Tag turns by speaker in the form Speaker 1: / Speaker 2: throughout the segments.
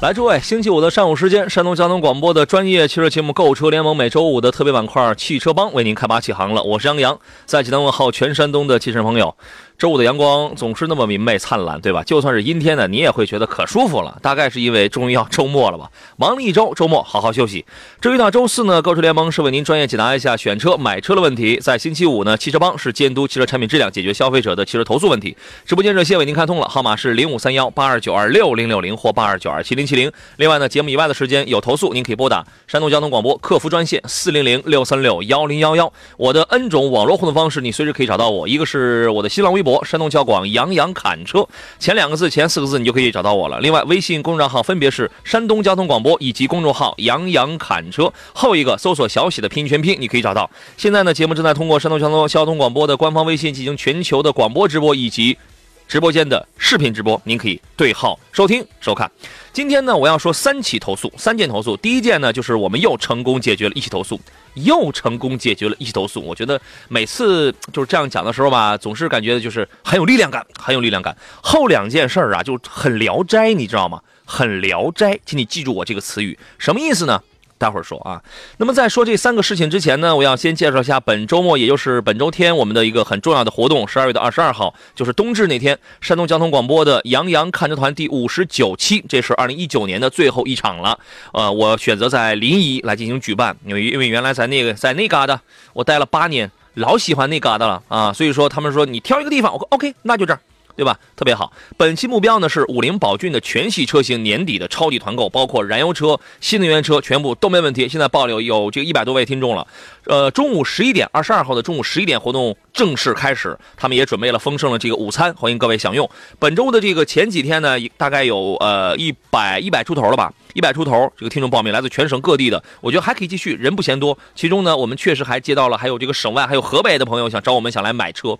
Speaker 1: 来，诸位，星期五的上午时间，山东交通广播的专业汽车节目《购车联盟》每周五的特别板块《汽车帮》为您开拔启航了。我是杨洋，在济南问候全山东的汽车朋友。周五的阳光总是那么明媚灿烂，对吧？就算是阴天呢，你也会觉得可舒服了。大概是因为终于要周末了吧？忙了一周，周末好好休息。至于到周四呢，购车联盟是为您专业解答一下选车、买车的问题。在星期五呢，汽车帮是监督汽车产品质量，解决消费者的汽车投诉问题。直播间热线为您开通了，号码是零五三幺八二九二六零六零或八二九二七零七零。另外呢，节目以外的时间有投诉，您可以拨打山东交通广播客服专线四零零六三六幺零幺幺。我的 N 种网络互动方式，你随时可以找到我。一个是我的新浪微博山东交广。杨洋侃车，前两个字、前四个字你就可以找到我了。另外，微信公众号分别是山东交通广播以及公众号杨洋侃车，后一个搜索小喜的拼音全拼，你可以找到。现在呢，节目正在通过山东交通交通广播的官方微信进行全球的广播直播以及直播间的视频直播，您可以对号收听收看。今天呢，我要说三起投诉，三件投诉。第一件呢，就是我们又成功解决了一起投诉，又成功解决了一起投诉。我觉得每次就是这样讲的时候吧，总是感觉就是很有力量感，很有力量感。后两件事儿啊，就很聊斋，你知道吗？很聊斋，请你记住我这个词语，什么意思呢？待会儿说啊，那么在说这三个事情之前呢，我要先介绍一下本周末，也就是本周天我们的一个很重要的活动，十二月的二十二号，就是冬至那天，山东交通广播的杨洋看车团第五十九期，这是二零一九年的最后一场了。呃，我选择在临沂来进行举办，因为因为原来在那个在那嘎达，我待了八年，老喜欢那嘎达了啊，所以说他们说你挑一个地方，我说 OK，那就这儿。对吧？特别好。本期目标呢是五菱宝骏的全系车型年底的超级团购，包括燃油车、新能源车，全部都没问题。现在报了有这个一百多位听众了。呃，中午十一点，二十二号的中午十一点活动正式开始，他们也准备了丰盛的这个午餐，欢迎各位享用。本周的这个前几天呢，大概有呃一百一百出头了吧。一百出头，这个听众报名来自全省各地的，我觉得还可以继续，人不嫌多。其中呢，我们确实还接到了还有这个省外还有河北的朋友想找我们想来买车，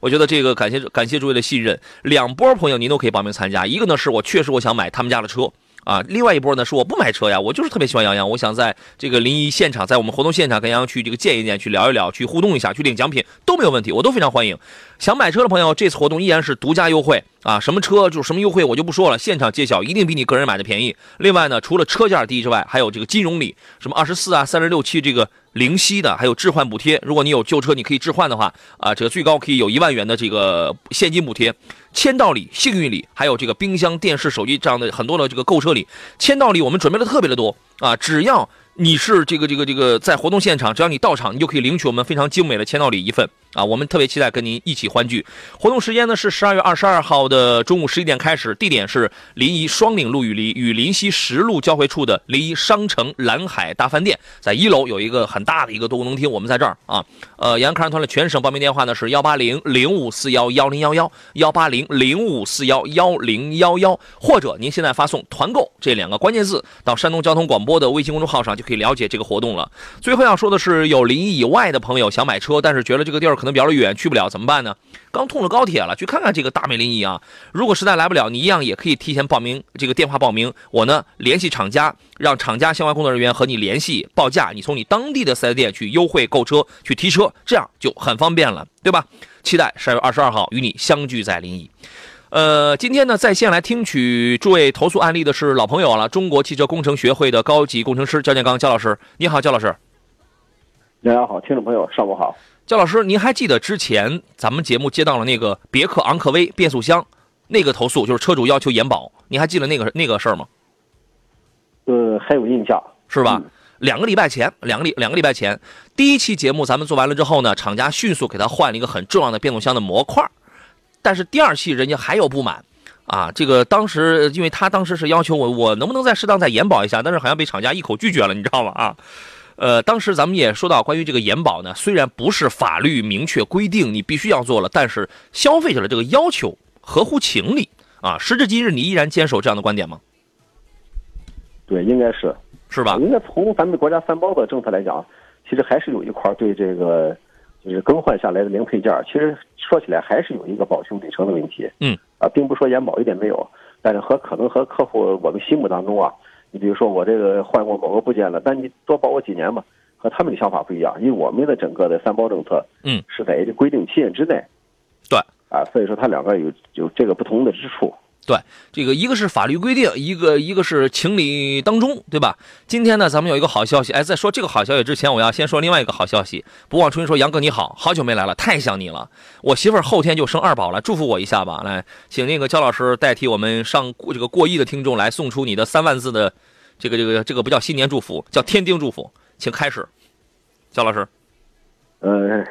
Speaker 1: 我觉得这个感谢感谢诸位的信任。两波朋友您都可以报名参加，一个呢是我确实我想买他们家的车。啊，另外一波呢是我不买车呀，我就是特别喜欢杨洋，我想在这个临沂现场，在我们活动现场跟杨洋去这个见一见，去聊一聊，去互动一下，去领奖品都没有问题，我都非常欢迎。想买车的朋友，这次活动依然是独家优惠啊，什么车就是什么优惠，我就不说了，现场揭晓，一定比你个人买的便宜。另外呢，除了车价低之外，还有这个金融礼，什么二十四啊、三十六期这个零息的，还有置换补贴，如果你有旧车你可以置换的话啊，这个最高可以有一万元的这个现金补贴。签到礼、幸运礼，还有这个冰箱、电视、手机这样的很多的这个购车礼。签到礼我们准备的特别的多啊，只要。你是这个这个这个在活动现场，只要你到场，你就可以领取我们非常精美的签到礼一份啊！我们特别期待跟您一起欢聚。活动时间呢是十二月二十二号的中午十一点开始，地点是临沂双岭路与临与临溪十路交汇处的临沂商城蓝海大饭店，在一楼有一个很大的一个多功能厅，我们在这儿啊。呃，杨康团的全省报名电话呢是幺八零零五四幺幺零幺幺幺八零零五四幺幺零幺幺，或者您现在发送团购这两个关键字到山东交通广播的微信公众号上就。可以了解这个活动了。最后要说的是，有临沂以外的朋友想买车，但是觉得这个地儿可能比较远，去不了，怎么办呢？刚通了高铁了，去看看这个大美临沂啊！如果实在来不了，你一样也可以提前报名，这个电话报名，我呢联系厂家，让厂家相关工作人员和你联系报价，你从你当地的四 S 店去优惠购车，去提车，这样就很方便了，对吧？期待十二月二十二号与你相聚在临沂。呃，今天呢，在线来听取诸位投诉案例的是老朋友了，中国汽车工程学会的高级工程师焦建刚焦老师，你好，焦老师。
Speaker 2: 大家好，听众朋友，上午好。
Speaker 1: 焦老师，您还记得之前咱们节目接到了那个别克昂科威变速箱那个投诉，就是车主要求延保，您还记得那个那个事儿吗？
Speaker 2: 呃，还有印象，
Speaker 1: 是吧？两个礼拜前，两个礼两个礼拜前，第一期节目咱们做完了之后呢，厂家迅速给他换了一个很重要的变速箱的模块，但是第二期人家还有不满。啊，这个当时因为他当时是要求我，我能不能再适当再延保一下，但是好像被厂家一口拒绝了，你知道吗？啊，呃，当时咱们也说到关于这个延保呢，虽然不是法律明确规定你必须要做了，但是消费者的这个要求合乎情理啊。时至今日，你依然坚守这样的观点吗？
Speaker 2: 对，应该是，
Speaker 1: 是吧？
Speaker 2: 应该从咱们国家三包的政策来讲，其实还是有一块对这个就是更换下来的零配件，其实说起来还是有一个保修里程的问题。
Speaker 1: 嗯。
Speaker 2: 啊，并不说延保一点没有，但是和可能和客户我们心目当中啊，你比如说我这个换过某个部件了，但你多保我几年嘛，和他们的想法不一样，因为我们的整个的三包政策，
Speaker 1: 嗯，
Speaker 2: 是在规定期限之内，
Speaker 1: 对，
Speaker 2: 啊，所以说它两个有有这个不同的之处。
Speaker 1: 对，这个一个是法律规定，一个一个是情理当中，对吧？今天呢，咱们有一个好消息。哎，在说这个好消息之前，我要先说另外一个好消息。不忘初心说，杨哥你好，好久没来了，太想你了。我媳妇儿后天就生二宝了，祝福我一下吧。来，请那个焦老师代替我们上这个过亿的听众来送出你的三万字的这个这个这个不叫新年祝福，叫天丁祝福，请开始。焦老师，
Speaker 2: 呃。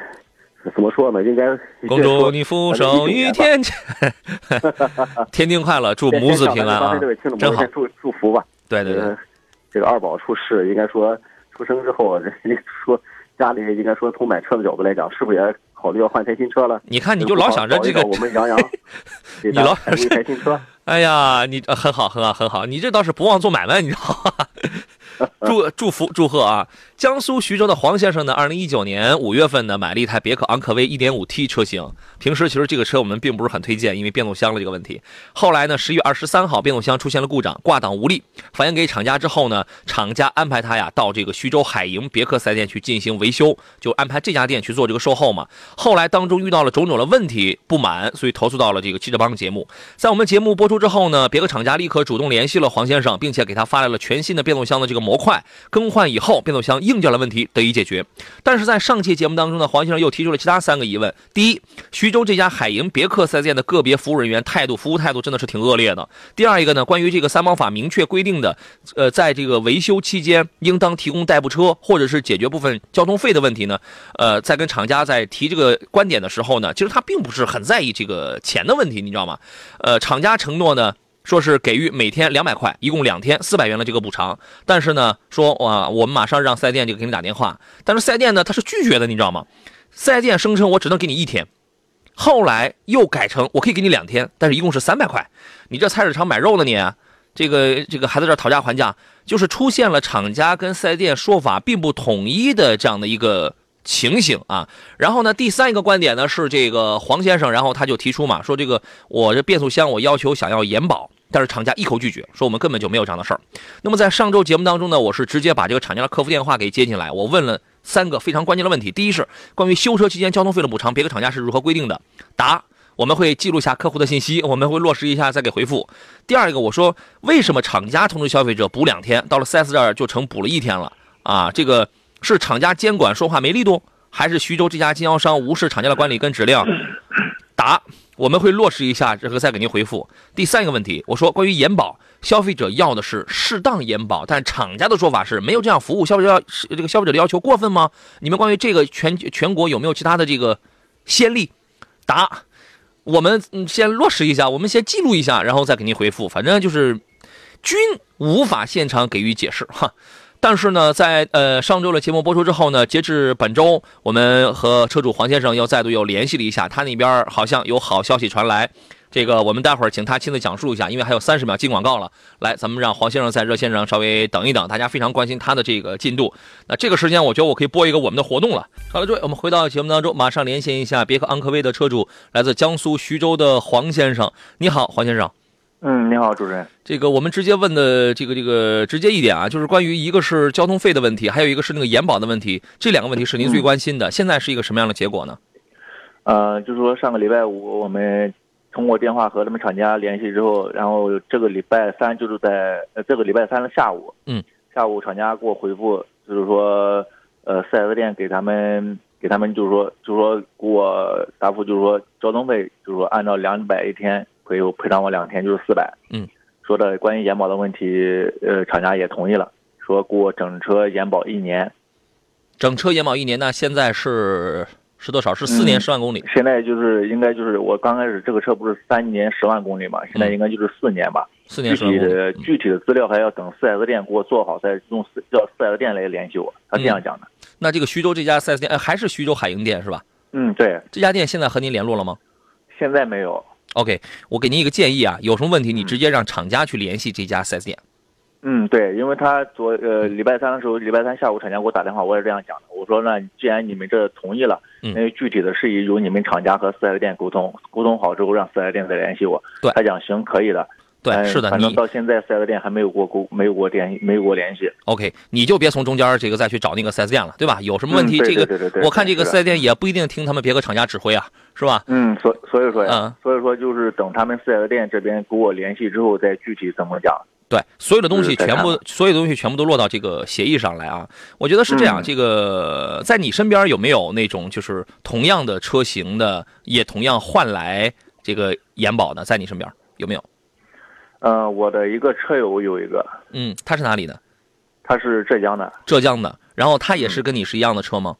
Speaker 2: 怎么说呢？应该
Speaker 1: 恭祝你福寿与天天，天丁快乐，祝母子平安啊！真好，
Speaker 2: 祝祝福吧。
Speaker 1: 对对对，
Speaker 2: 这个二宝出世，应该说出生之后，人说家里应该说从买车的角度来讲，是不是也考虑要换台新车了？
Speaker 1: 你看，你就老想着这个，
Speaker 2: 我们杨洋，
Speaker 1: 你老
Speaker 2: 想一台新车。
Speaker 1: 哎呀，你很好，很好，很好，你这倒是不忘做买卖，你知道吗？祝祝福祝贺啊！江苏徐州的黄先生呢，二零一九年五月份呢，买了一台别克昂科威一点五 T 车型。平时其实这个车我们并不是很推荐，因为变速箱的这个问题。后来呢，十月二十三号，变速箱出现了故障，挂档无力，反映给厂家之后呢，厂家安排他呀到这个徐州海盈别克四 S 店去进行维修，就安排这家店去做这个售后嘛。后来当中遇到了种种的问题，不满，所以投诉到了这个汽车帮节目。在我们节目播出之后呢，别克厂家立刻主动联系了黄先生，并且给他发来了全新的变速箱的这个模块，更换以后，变速箱硬件的问题得以解决。但是在上期节目当中呢，黄先生又提出了其他三个疑问：第一，徐州这家海盈别克四 S 店的个别服务人员态度、服务态度真的是挺恶劣的；第二一个呢，关于这个三包法明确规定的，呃，在这个维修期间应当提供代步车或者是解决部分交通费的问题呢，呃，在跟厂家在提这个观点的时候呢，其实他并不是很在意这个钱的问题，你知道吗？呃，厂家承诺呢。说是给予每天两百块，一共两天四百元的这个补偿，但是呢，说哇，我们马上让四 S 店就给你打电话，但是四 S 店呢他是拒绝的，你知道吗？四 S 店声称我只能给你一天，后来又改成我可以给你两天，但是一共是三百块。你这菜市场买肉呢你？这个这个还在这讨价还价，就是出现了厂家跟四 S 店说法并不统一的这样的一个。情形啊，然后呢，第三一个观点呢是这个黄先生，然后他就提出嘛，说这个我这变速箱我要求想要延保，但是厂家一口拒绝，说我们根本就没有这样的事儿。那么在上周节目当中呢，我是直接把这个厂家的客服电话给接进来，我问了三个非常关键的问题：第一是关于修车期间交通费的补偿，别的厂家是如何规定的？答：我们会记录下客户的信息，我们会落实一下再给回复。第二个，我说为什么厂家通知消费者补两天，到了 4S 这儿就成补了一天了？啊，这个。是厂家监管说话没力度，还是徐州这家经销商无视厂家的管理跟指令？答：我们会落实一下，这个再给您回复。第三个问题，我说关于延保，消费者要的是适当延保，但厂家的说法是没有这样服务，消费者要这个消费者的要求过分吗？你们关于这个全全国有没有其他的这个先例？答：我们先落实一下，我们先记录一下，然后再给您回复。反正就是均无法现场给予解释哈。但是呢，在呃上周的节目播出之后呢，截至本周，我们和车主黄先生又再度又联系了一下，他那边好像有好消息传来。这个我们待会儿请他亲自讲述一下，因为还有三十秒进广告了。来，咱们让黄先生在热线上稍微等一等，大家非常关心他的这个进度。那这个时间，我觉得我可以播一个我们的活动了。好了，诸位，我们回到节目当中，马上连线一下别克昂科威的车主，来自江苏徐州的黄先生。你好，黄先生。
Speaker 3: 嗯，你好，主持人。
Speaker 1: 这个我们直接问的这个这个直接一点啊，就是关于一个是交通费的问题，还有一个是那个延保的问题，这两个问题是您最关心的。现在是一个什么样的结果呢？
Speaker 3: 呃，就是说上个礼拜五我们通过电话和他们厂家联系之后，然后这个礼拜三就是在呃这个礼拜三的下午，
Speaker 1: 嗯，
Speaker 3: 下午厂家给我回复，就是说呃四 S 店给他们给他们就是说就是说给我答复就是说交通费就是说按照两百一天赔我赔偿我两天就是四百。
Speaker 1: 嗯。
Speaker 3: 说的关于延保的问题，呃，厂家也同意了，说给我整车延保一年。
Speaker 1: 整车延保一年，那现在是是多少？是四年十万公里。
Speaker 3: 现在就是应该就是我刚开始这个车不是三年十万公里嘛？现在应该就是四年吧。
Speaker 1: 四年
Speaker 3: 具体的具体的资料还要等四 S 店给我做好，再用四叫四 S 店来联系我。他这样讲的。
Speaker 1: 那这个徐州这家四 S 店，呃，还是徐州海鹰店是吧？
Speaker 3: 嗯，对。
Speaker 1: 这家店现在和您联络了吗？
Speaker 3: 现在没有。
Speaker 1: OK，我给您一个建议啊，有什么问题你直接让厂家去联系这家 4S 店。
Speaker 3: 嗯，对，因为他昨呃礼拜三的时候，礼拜三下午厂家给我打电话，我也这样讲的。我说那既然你们这同意了，那具体的事宜由你们厂家和四 S 店沟通，沟通好之后让四 S 店再联系我。
Speaker 1: 对，
Speaker 3: 他讲行，可以的。
Speaker 1: 对，是的，
Speaker 3: 反正到现在四 S 店还没有过沟，没有过联系，没有过联系。
Speaker 1: OK，你就别从中间这个再去找那个四 S 店了，对吧？有什么问题，这个我看这个四 S 店也不一定听他们别个厂家指挥啊，是吧？
Speaker 3: 嗯，所所以说呀，所以说就是等他们四 S 店这边给我联系之后，再具体怎么讲。
Speaker 1: 对，所有的东西全部，所有的东西全部都落到这个协议上来啊。我觉得是这样，这个在你身边有没有那种就是同样的车型的，也同样换来这个延保的，在你身边有没有？
Speaker 3: 呃，我的一个车友有一个，
Speaker 1: 嗯，他是哪里的？
Speaker 3: 他是浙江的。
Speaker 1: 浙江的，然后他也是跟你是一样的车吗？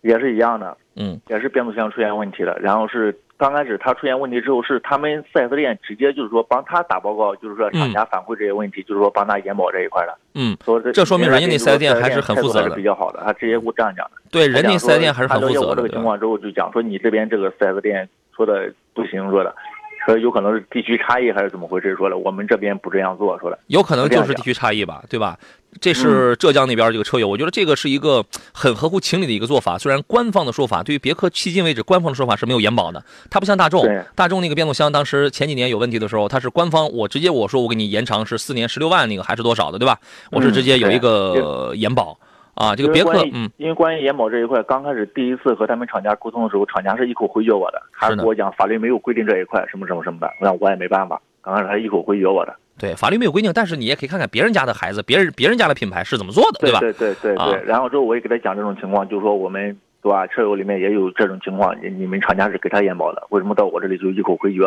Speaker 3: 也是一样的，
Speaker 1: 嗯，
Speaker 3: 也是变速箱出现问题了。然后是刚开始他出现问题之后，是他们四 S 店直接就是说帮他打报告，就是说厂家反馈这些问题，就是说帮他延保这一块的。
Speaker 1: 嗯，
Speaker 3: 说
Speaker 1: 这说明人家那四 S 店还
Speaker 3: 是
Speaker 1: 很负责的，
Speaker 3: 比较好的。他直接给我这样讲的。
Speaker 1: 对，人家四 S 店还是很负责的。
Speaker 3: 我这个情况之后就讲说，你这边这个四 S 店说的不行，说的。说有可能是地区差异还是怎么回事？说了我们这边不这样做，说了
Speaker 1: 有可能就是地区差异吧，对吧？这是浙江那边这个车友，我觉得这个是一个很合乎情理的一个做法。虽然官方的说法对于别克迄今为止官方的说法是没有延保的，它不像大众，大众那个变速箱当时前几年有问题的时候，它是官方我直接我说我给你延长是四年十六万那个还是多少的，对吧？我是直接有一个延保。啊，这个别克，嗯，
Speaker 3: 因为关于延保这一块，刚开始第一次和他们厂家沟通的时候，厂家是一口回绝我的，他跟我讲法律没有规定这一块，什么什么什么的，那我也没办法，刚开始他一口回绝我的。
Speaker 1: 对，法律没有规定，但是你也可以看看别人家的孩子，别人别人家的品牌是怎么做的，
Speaker 3: 对
Speaker 1: 吧？
Speaker 3: 对对对对。然后之后我也给他讲这种情况，就是说我们。对吧？车友里面也有这种情况，你你们厂家是给他延保的，为什么到我这里就一口回绝？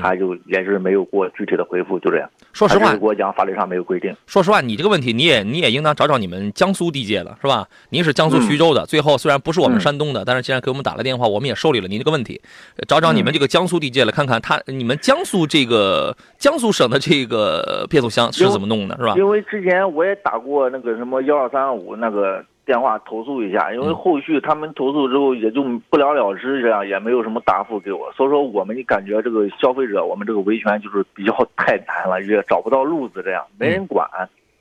Speaker 3: 他就也是没有给我具体的回复，就这样。
Speaker 1: 说实话，
Speaker 3: 给我讲法律上没有规定。
Speaker 1: 说实话，你这个问题你也你也应当找找你们江苏地界的是吧？您是江苏徐州的，最后虽然不是我们山东的，但是既然给我们打了电话，我们也受理了您这个问题。找找你们这个江苏地界了，看看他你们江苏这个江苏省的这个变速箱是怎么弄的，是吧？
Speaker 3: 因为之前我也打过那个什么幺二三五那个。电话投诉一下，因为后续他们投诉之后也就不了了之，这样也没有什么答复给我，所以说我们感觉这个消费者，我们这个维权就是比较太难了，也找不到路子，这样没人管。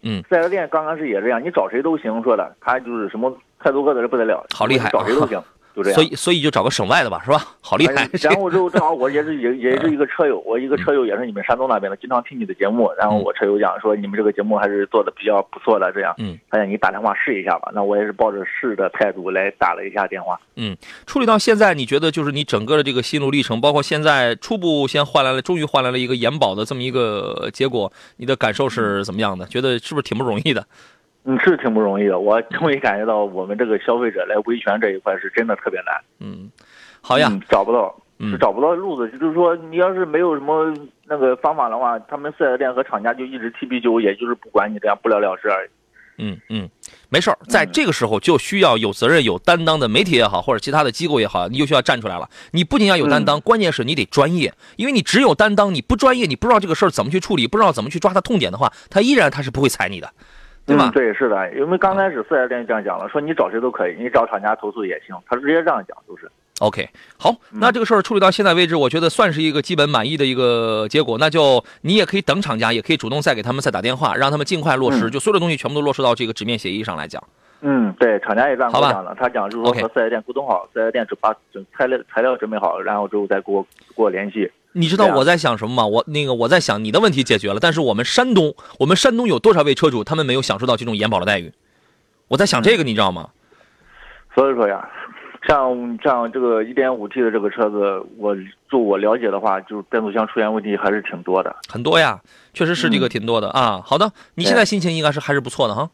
Speaker 1: 嗯，
Speaker 3: 四 S 店刚开始也这样，你找谁都行，说的他就是什么态度恶的不得了，
Speaker 1: 好厉害，
Speaker 3: 找谁都行。
Speaker 1: 所以，所以就找个省外的吧，是吧？好厉害。
Speaker 3: 然后之后正好我也是也也是一个车友，我一个车友也是你们山东那边的，经常听你的节目。然后我车友讲说你们这个节目还是做的比较不错的，这样。
Speaker 1: 嗯。
Speaker 3: 他让你打电话试一下吧，那我也是抱着试的态度来打了一下电话。
Speaker 1: 嗯。处理到现在，你觉得就是你整个的这个心路历程，包括现在初步先换来了，终于换来了一个延保的这么一个结果，你的感受是怎么样的？觉得是不是挺不容易的？
Speaker 3: 嗯，是挺不容易的。我终于感觉到我们这个消费者来维权这一块是真的特别难。
Speaker 1: 嗯，好呀，
Speaker 3: 找不到，是找不到路子。就是说，你要是没有什么那个方法的话，他们四 S 店和厂家就一直踢皮球，也就是不管你这样不了了之而已。
Speaker 1: 嗯嗯，没事儿，在这个时候就需要有责任、有担当的媒体也好，或者其他的机构也好，你就需要站出来了。你不仅要有担当，关键是你得专业，因为你只有担当，你不专业，你不知道这个事儿怎么去处理，不知道怎么去抓它痛点的话，他依然他是不会踩你的。对吧？
Speaker 3: 对，是的，因为刚开始四 S 店这样讲了，说你找谁都可以，你找厂家投诉也行，他直接这样讲，就是。
Speaker 1: OK，好，那这个事儿处理到现在为止，我觉得算是一个基本满意的一个结果。那就你也可以等厂家，也可以主动再给他们再打电话，让他们尽快落实，就所有的东西全部都落实到这个纸面协议上来讲。
Speaker 3: 嗯，对，厂家也这样讲了，他讲就是说
Speaker 1: 和
Speaker 3: 四 S 店沟通好，四 S 店只把整材料材料准备好，然后之后再给我给我联系。
Speaker 1: 你知道我在想什么吗？我那个我在想你的问题解决了，但是我们山东，我们山东有多少位车主他们没有享受到这种延保的待遇？我在想这个，你知道吗？
Speaker 3: 所以说呀，像像这个一点五 T 的这个车子，我就我了解的话，就是变速箱出现问题还是挺多的，
Speaker 1: 很多呀，确实是这个挺多的啊。好的，你现在心情应该是还是不错的哈。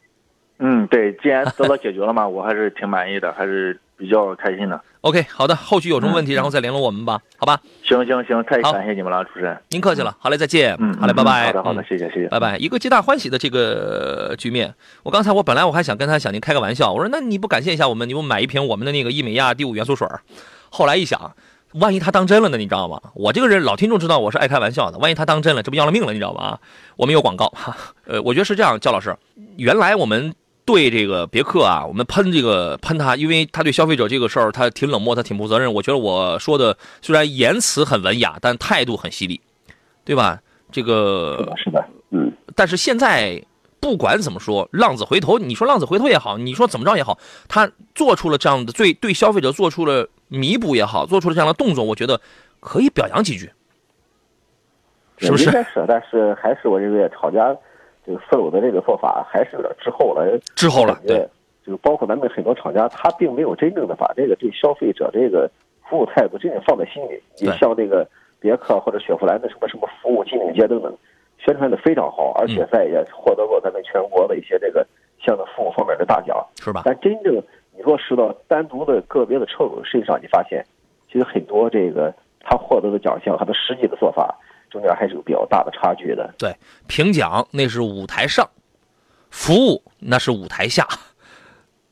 Speaker 3: 嗯，对，既然得到 解决了嘛，我还是挺满意的，还是比较开心的。
Speaker 1: OK，好的，后续有什么问题，
Speaker 3: 嗯
Speaker 1: 然后再联络我们吧，好吧？
Speaker 3: 行行行，太感谢你们了，主持人。
Speaker 1: 您客气了，好嘞，再见。
Speaker 3: 嗯，
Speaker 1: 好嘞，拜
Speaker 3: 嗯
Speaker 1: 拜。
Speaker 3: 好的好的，
Speaker 1: 嗯
Speaker 3: 谢谢谢谢。
Speaker 1: 拜拜，一个皆大欢喜的这个局面。我刚才我本来我还想跟他想您开个玩笑，我说那你不感谢一下我们，你给我买一瓶我们的那个伊美亚第五元素水儿后来一想，万一他当真了呢？你知道吗？我这个人老听众知道我是爱开玩笑的，万一他当真了，这不要了命了？你知道吗？我们有广告，哈，呃，我觉得是这样，焦老师，原来我们。对这个别克啊，我们喷这个喷他，因为他对消费者这个事儿他挺冷漠，他挺不负责任。我觉得我说的虽然言辞很文雅，但态度很犀利，对吧？这个
Speaker 2: 是的，嗯，
Speaker 1: 但是现在不管怎么说，浪子回头，你说浪子回头也好，你说怎么着也好，他做出了这样的对对消费者做出了弥补也好，做出了这样的动作，我觉得可以表扬几句，是不是？
Speaker 2: 应该是，但是还是我认为厂家这个所有的这个做法还是有点滞后了。
Speaker 1: 滞后了
Speaker 2: 对就是包括咱们很多厂家，他并没有真正的把这个对消费者这个服务态度真正放在心里。你像这个别克或者雪佛兰的什么什么服务金领街等等，宣传的非常好，而且在也获得过咱们全国的一些这个相应服务方面的大奖。
Speaker 1: 是吧？
Speaker 2: 但真正你落实到单独的个别的车主身上，你发现其实很多这个他获得的奖项他的实际的做法中间还是有比较大的差距的。
Speaker 1: 对，评奖那是舞台上，服务那是舞台下，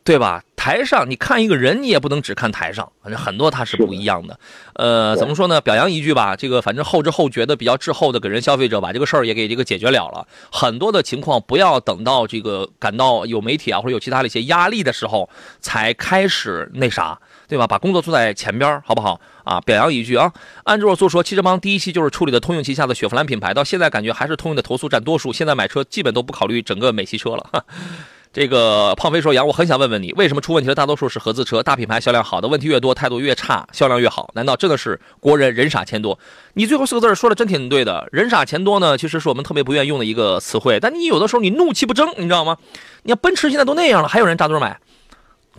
Speaker 1: 对吧？台上你看一个人，你也不能只看台上，反正很多他是不一样的。呃，怎么说呢？表扬一句吧，这个反正后知后觉的比较滞后的给人消费者把这个事儿也给这个解决了了。很多的情况不要等到这个感到有媒体啊或者有其他的一些压力的时候才开始那啥，对吧？把工作做在前边儿，好不好？啊，表扬一句啊！安卓所说，汽车帮第一期就是处理的通用旗下的雪佛兰品牌，到现在感觉还是通用的投诉占多数。现在买车基本都不考虑整个美系车了。哈 这个胖飞说：“杨，我很想问问你，为什么出问题的大多数是合资车？大品牌销量好的问题越多，态度越差，销量越好？难道真的是国人人傻钱多？你最后四个字儿说的真挺对的。人傻钱多呢，其实是我们特别不愿意用的一个词汇。但你有的时候你怒气不争，你知道吗？你看奔驰现在都那样了，还有人扎堆买，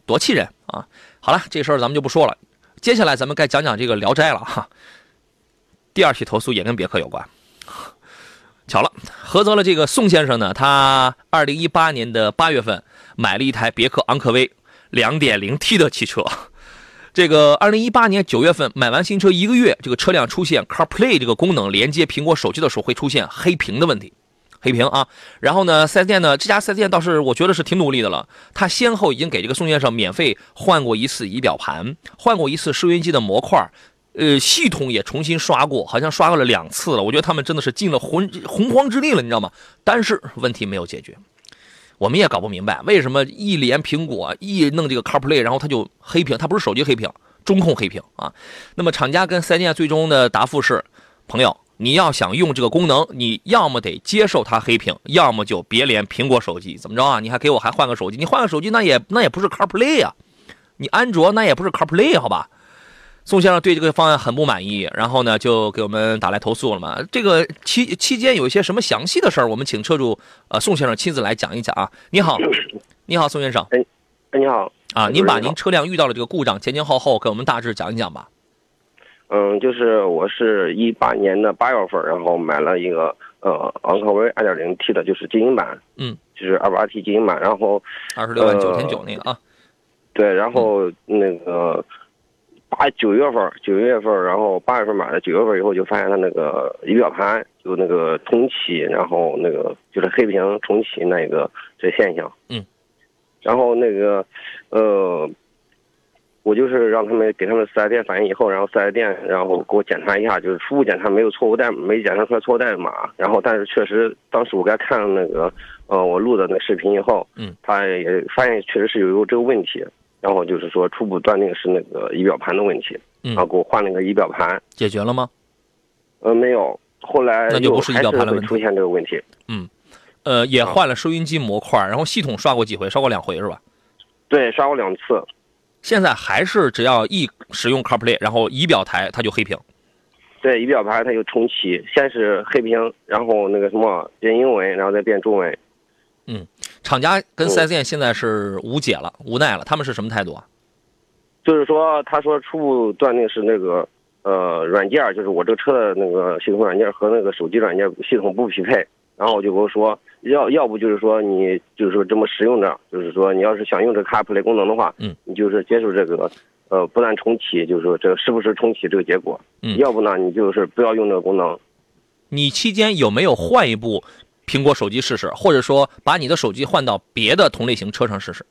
Speaker 1: 多气人啊！好了，这事儿咱们就不说了。接下来咱们该讲讲这个《聊斋》了哈。第二起投诉也跟别克有关。巧了，菏泽的这个宋先生呢，他二零一八年的八月份买了一台别克昂科威两点零 T 的汽车。这个二零一八年九月份买完新车一个月，这个车辆出现 CarPlay 这个功能连接苹果手机的时候会出现黑屏的问题。黑屏啊，然后呢，4S 店呢，这家 4S 店倒是我觉得是挺努力的了。他先后已经给这个宋先生免费换过一次仪表盘，换过一次收音机的模块，呃，系统也重新刷过，好像刷过了两次了。我觉得他们真的是尽了洪洪荒之力了，你知道吗？但是问题没有解决，我们也搞不明白为什么一连苹果一弄这个 CarPlay，然后它就黑屏，它不是手机黑屏，中控黑屏啊。那么厂家跟4 S 店最终的答复是，朋友。你要想用这个功能，你要么得接受它黑屏，要么就别连苹果手机。怎么着啊？你还给我还换个手机？你换个手机那也那也不是 CarPlay 呀、你安卓那也不是 CarPlay 好吧？宋先生对这个方案很不满意，然后呢就给我们打来投诉了嘛。这个期期间有一些什么详细的事儿，我们请车主呃宋先生亲自来讲一讲啊。你好，你好宋先生
Speaker 4: 哎，你好
Speaker 1: 啊，您把您车辆遇到了这个故障前前后后给我们大致讲一讲吧。
Speaker 4: 嗯，就是我是一八年的八月份，然后买了一个呃昂科威二点零 T 的，就是精英版，
Speaker 1: 嗯，
Speaker 4: 就是二八 T 精英版，然后
Speaker 1: 二十六万
Speaker 4: 呃
Speaker 1: 九千九那个啊，
Speaker 4: 对，然后那个八九月份九月份，然后八月份买的，九月份以后就发现它那个仪表盘有那个重启，然后那个就是黑屏重启那个这现象，
Speaker 1: 嗯，
Speaker 4: 然后那个呃。我就是让他们给他们四 S 店反映以后，然后四 S 店然后给我检查一下，就是初步检查没有错误代没检查出来错误代码，然后但是确实当时我给他看了那个呃我录的那个视频以后，
Speaker 1: 嗯，
Speaker 4: 他也发现确实是有这个问题，然后就是说初步断定是那个仪表盘的问题，
Speaker 1: 嗯
Speaker 4: 然后给我换了个仪表盘，
Speaker 1: 解决了吗？
Speaker 4: 呃没有，后来
Speaker 1: 那就不是仪表盘的问题
Speaker 4: 出现这个问题，嗯
Speaker 1: 呃，也
Speaker 4: 啊
Speaker 1: 换了收音机模块，然后系统刷过几回，刷过两回是吧？
Speaker 4: 对，刷过两次，
Speaker 1: 现在还是只要一使用 CarPlay，然后仪表台它就黑屏。
Speaker 4: 对，仪表盘它就重启，先是黑屏，然后那个什么变英文，然后再变中文。
Speaker 1: 嗯厂家跟
Speaker 4: 嗯
Speaker 1: 4S 店现在是无解了，无奈了，他们是什么态度啊？
Speaker 4: 就是说，他说初步断定是那个呃软件，就是我这个车的那个系统软件和那个手机软件系统不匹配，然后我就跟我说，要要不就是说你就是说这么使用着，就是说你要是想用这 CarPlay 功能的话，
Speaker 1: 嗯，
Speaker 4: 你就是接受这个，呃，不断重启，就是说这个是不是重启这个结果，
Speaker 1: 嗯
Speaker 4: 要不呢你就是不要用这个功能。
Speaker 1: 你期间有没有换一部苹果手机试试，或者说把你的手机换到别的同类型车上试试？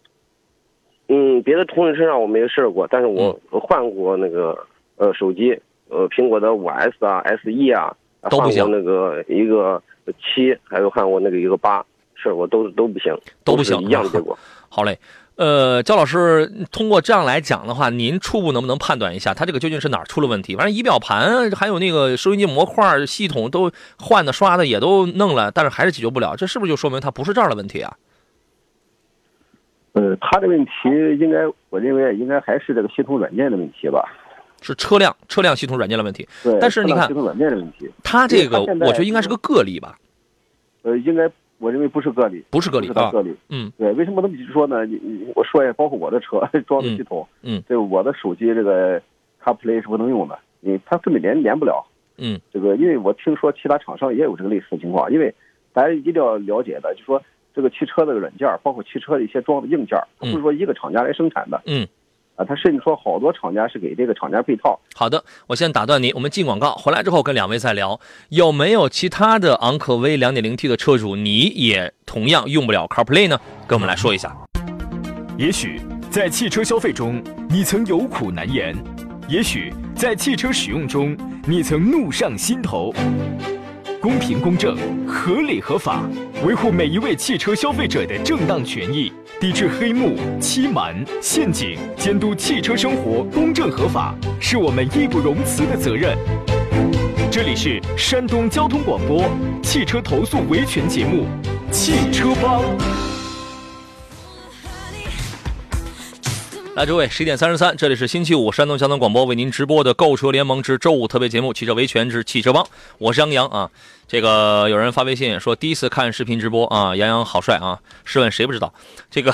Speaker 4: 嗯，别的同类车上我没试过，但是我换过那个呃手机，呃苹果的五 S 啊、SE 啊，
Speaker 1: 都不行
Speaker 4: 那个一个七，还有换过那个一个八，是我都都不行，
Speaker 1: 都不行
Speaker 4: 一样的结果。
Speaker 1: 好嘞，呃，焦老师，通过这样来讲的话，您初步能不能判断一下，它这个究竟是哪儿出了问题？反正仪表盘还有那个收音机模块系统都换的、刷的也都弄了，但是还是解决不了，这是不是就说明它不是这儿的问题啊？
Speaker 2: 呃，他的问题应该，我认为应该还是这个系统软件的问题吧。
Speaker 1: 是车辆车辆系统软件的问题。
Speaker 2: 对，
Speaker 1: 但是你看
Speaker 2: 系统软件的问题，
Speaker 1: 它这个
Speaker 2: 它
Speaker 1: 我觉得应该是个个例吧，
Speaker 2: 呃，应该我认为不是个例，
Speaker 1: 不是个例啊。
Speaker 2: 不是个例。
Speaker 1: 嗯
Speaker 2: 对，为什么这么说呢？你你我说一下，包括我的车装的系统，
Speaker 1: 嗯嗯
Speaker 2: 这个我的手机这个 CarPlay 是不能用的，因为它根本连连不了。
Speaker 1: 嗯
Speaker 2: 这个，因为我听说其他厂商也有这个类似的情况，因为大家一定要了解的，就说这个汽车的软件，包括汽车的一些装的硬件，它不是说一个厂家来生产的，
Speaker 1: 嗯。
Speaker 2: 啊，他甚至说好多厂家是给这个厂家配套。
Speaker 1: 好的，我先打断您，我们进广告，回来之后跟两位再聊，有没有其他的昂科威 2.0T 的车主，你也同样用不了 CarPlay 呢？跟我们来说一下。
Speaker 5: 也许在汽车消费中，你曾有苦难言；也许在汽车使用中，你曾怒上心头。公平公正、合理合法，维护每一位汽车消费者的正当权益，抵制黑幕、欺瞒、陷阱，监督汽车生活公正合法，是我们义不容辞的责任。这里是山东交通广播汽车投诉维权节目《汽车帮》。
Speaker 1: 来，诸位，十一点三十三，这里是星期五，山东交通广播为您直播的购车联盟之周五特别节目《汽车维权之汽车帮》，我是杨洋啊。这个有人发微信说第一次看视频直播啊，杨洋好帅啊！试问谁不知道？这个，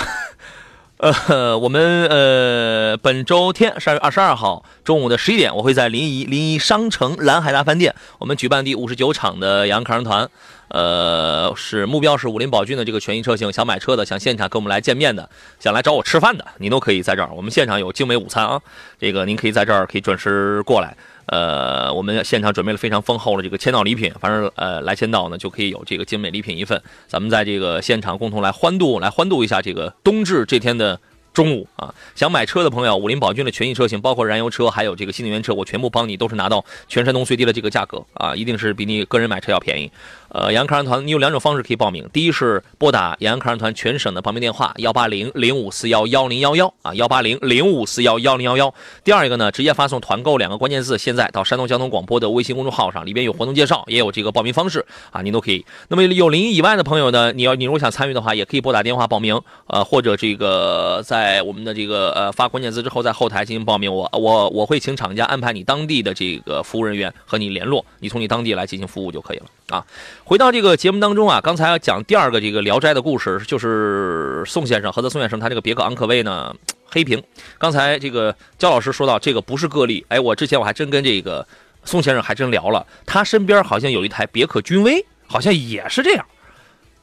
Speaker 1: 呃，我们呃本周天十二月二十二号中午的十一点，我会在临沂临沂商城蓝海大饭店，我们举办第五十九场的杨洋看车团。呃，是目标是五菱宝骏的这个权益车型，想买车的，想现场跟我们来见面的，想来找我吃饭的，您都可以在这儿。我们现场有精美午餐啊，这个您可以在这儿可以准时过来。呃，我们现场准备了非常丰厚的这个签到礼品，反正呃来签到呢就可以有这个精美礼品一份。咱们在这个现场共同来欢度，来欢度一下这个冬至这天的。中午啊，想买车的朋友，五菱宝骏的全系车型，包括燃油车，还有这个新能源车，我全部帮你都是拿到全山东最低的这个价格啊，一定是比你个人买车要便宜。呃，杨洋看车团你有两种方式可以报名，第一是拨打杨洋看车团全省的报名电话幺八零零五四幺幺零幺幺啊，幺八零零五四幺幺零幺幺。第二一个呢，直接发送“团购”两个关键字，现在到山东交通广播的微信公众号上，里边有活动介绍，也有这个报名方式啊，您都可以。那么有临沂以外的朋友呢，你要你如果想参与的话，也可以拨打电话报名，呃，或者这个在我们的这个呃发关键字之后，在后台进行报名，我我我会请厂家安排你当地的这个服务人员和你联络，你从你当地来进行服务就可以了啊。回到这个节目当中啊，刚才讲第二个这个《聊斋》的故事，就是宋先生，菏泽宋先生他这个别克昂科威呢黑屏。刚才这个焦老师说到这个不是个例，哎，我之前我还真跟这个宋先生还真聊了，他身边好像有一台别克君威，好像也是这样，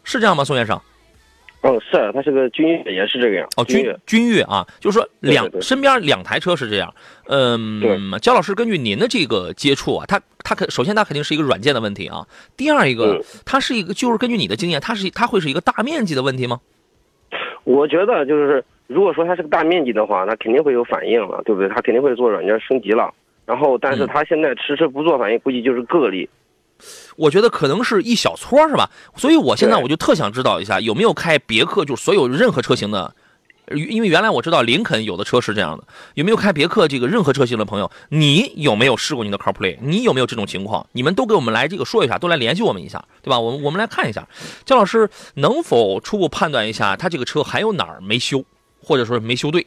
Speaker 1: 是这样吗，宋先生？
Speaker 4: 嗯，是，它是个君越，也是这个样。
Speaker 1: 哦，君，君越啊，就是说两身边两台车是这样。嗯，焦老师根据您的这个接触啊，它它肯首先它肯定是一个软件的问题啊，第二一个
Speaker 4: 嗯
Speaker 1: 它是一个就是根据你的经验，它是它会是一个大面积的问题吗？
Speaker 4: 我觉得就是，如果说它是个大面积的话，那肯定会有反应了，对不对？它肯定会做软件升级了。然后，但是
Speaker 1: 嗯
Speaker 4: 它现在迟迟不做反应，估计就是个例。
Speaker 1: 我觉得可能是一小撮是吧？所以我现在我就特想知道一下，有没有开别克，就是所有任何车型的。因为原来我知道林肯有的车是这样的，有没有开别克这个任何车型的朋友，你有没有试过你的 CarPlay？你有没有这种情况？你们都给我们来这个说一下，都来联系我们一下，对吧？我们我们来看一下，姜老师能否初步判断一下，他这个车还有哪儿没修，或者说没修对？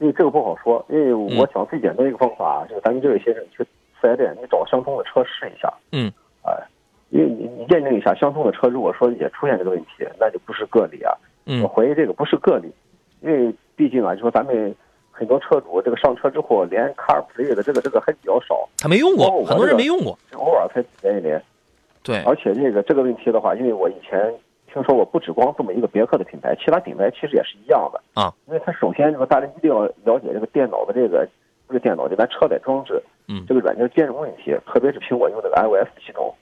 Speaker 2: 因为这个不好说，因为
Speaker 1: 嗯
Speaker 2: 我想最简单的一个方法就是咱们这位先生去四 S 店，你找相同的车试一下。
Speaker 1: 嗯，
Speaker 2: 哎，因为你你验证一下相同的车，如果说也出现这个问题，那就不是个例啊。
Speaker 1: 嗯
Speaker 2: 我怀疑这个不是个例，因为毕竟啊，就说咱们很多车主这个上车之后连 CarPlay 的这个这个还比较少，
Speaker 1: 他没用过，很多人没用过。
Speaker 2: 偶尔才连一连。
Speaker 1: 对，
Speaker 2: 而且这个这个问题的话，因为我以前听说过，不只光这么一个别克的品牌，其他品牌其实也是一样的
Speaker 1: 啊。
Speaker 2: 因为它首先这个大家一定要了解这个电脑的这个不是电脑，就咱车载装置，
Speaker 1: 嗯
Speaker 2: 这个软件兼容问题，特别是苹果用这个 iOS 系统，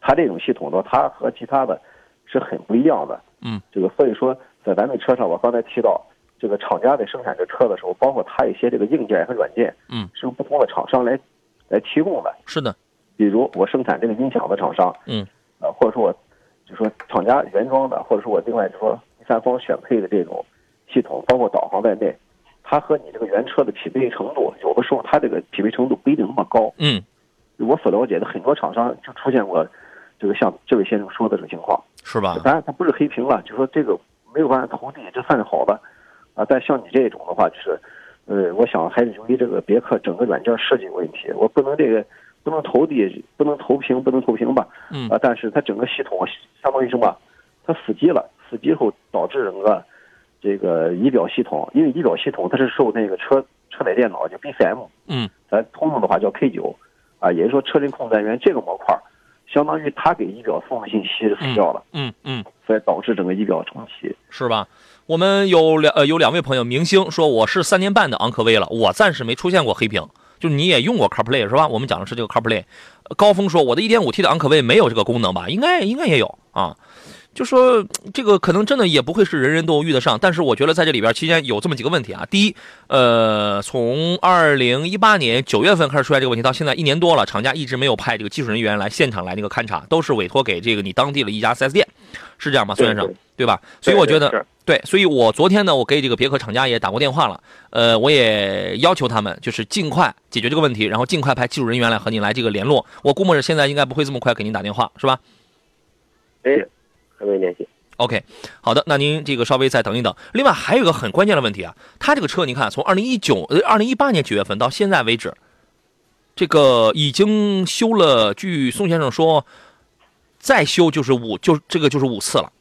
Speaker 2: 它这种系统呢，它和其他的是很不一样的。
Speaker 1: 嗯，
Speaker 2: 这个所以说在咱们车上，我刚才提到这个厂家在生产这车的时候，包括它一些这个硬件和软件，
Speaker 1: 嗯，
Speaker 2: 是由不同的厂商来来提供的。
Speaker 1: 是的，
Speaker 2: 比如我生产这个音响的厂商，
Speaker 1: 嗯，
Speaker 2: 呃，或者说我就说厂家原装的，或者说我另外就说第三方选配的这种系统，包括导航在内，它和你这个原车的匹配程度，有的时候它这个匹配程度不一定那么高。
Speaker 1: 嗯，
Speaker 2: 我所了解的很多厂商就出现过这个像这位先生说的这个情况。
Speaker 1: 是吧？
Speaker 2: 当然，他不是黑屏了，就说这个没有办法投递，这算是好的啊。但像你这种的话，就是，呃，我想还是由于这个别克整个软件设计有问题，我不能这个不能投递，不能投屏，不能投屏吧？
Speaker 1: 嗯
Speaker 2: 啊，但是它整个系统相当于什么？它死机了，死机后导致整个这个仪表系统，因为仪表系统它是受那个车车载电脑就 BCM，
Speaker 1: 嗯，
Speaker 2: 咱通用的话叫 K 九，啊，也就是说车身控制单元这个模块儿，相当于他给仪表送的信息是死掉了。
Speaker 1: 嗯嗯，
Speaker 2: 所以导致整个仪表重启。
Speaker 1: 是吧？我们有两呃有两位朋友明星说我是三年半的昂科威了，我暂时没出现过黑屏。就是你也用过 CarPlay 是吧？我们讲的是这个 CarPlay。高峰说我的 1.5T 的昂科威没有这个功能吧？应该应该也有啊。就说这个可能真的也不会是人人都遇得上，但是我觉得在这里边期间有这么几个问题啊。第一，呃，从二零一八年九月份开始出现这个问题，到现在一年多了，厂家一直没有派这个技术人员来现场来那个勘察，都是委托给这个你当地的一家 4S 店，是这样吗，孙先生？
Speaker 2: 对
Speaker 1: 对吧？所以我觉得
Speaker 4: 对，
Speaker 1: 所以我昨天呢，我给这个别克厂家也打过电话了，呃，我也要求他们就是尽快解决这个问题，然后尽快派技术人员来和您来这个联络。我估摸着现在应该不会这么快给您打电话，是吧
Speaker 4: 哎，还没联系。
Speaker 1: ？OK，好的，那您这个稍微再等一等。另外还有一个很关键的问题啊，他这个车你看，从二零一九呃二零一八年九月份到现在为止，这个已经修了，据宋先生说，再修就是五，就这个就是五次了，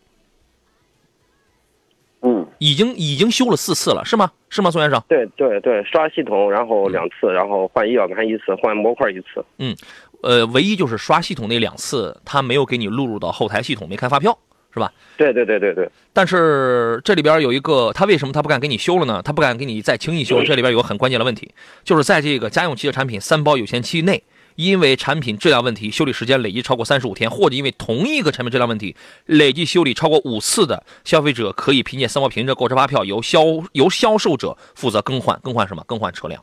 Speaker 2: 嗯，
Speaker 1: 已经已经修了四次了，是吗？是吗，宋先生？
Speaker 4: 对对对，刷系统，然后两次，然后换仪表盘一次，换模块一次。
Speaker 1: 嗯呃，唯一就是刷系统那两次，他没有给你录入到后台系统，没开发票，是吧？
Speaker 4: 对对对对对，
Speaker 1: 但是这里边有一个，他为什么他不敢给你修了呢？他不敢给你再轻易修，这里边有个很关键的问题，就是在这个家用汽车产品三包有限期内，因为产品质量问题，修理时间累计超过三十五天，或者因为同一个产品质量问题累计修理超过五次的消费者，可以凭借三包凭证购车发票，由销由销售者负责更换，更换什么？更换车辆。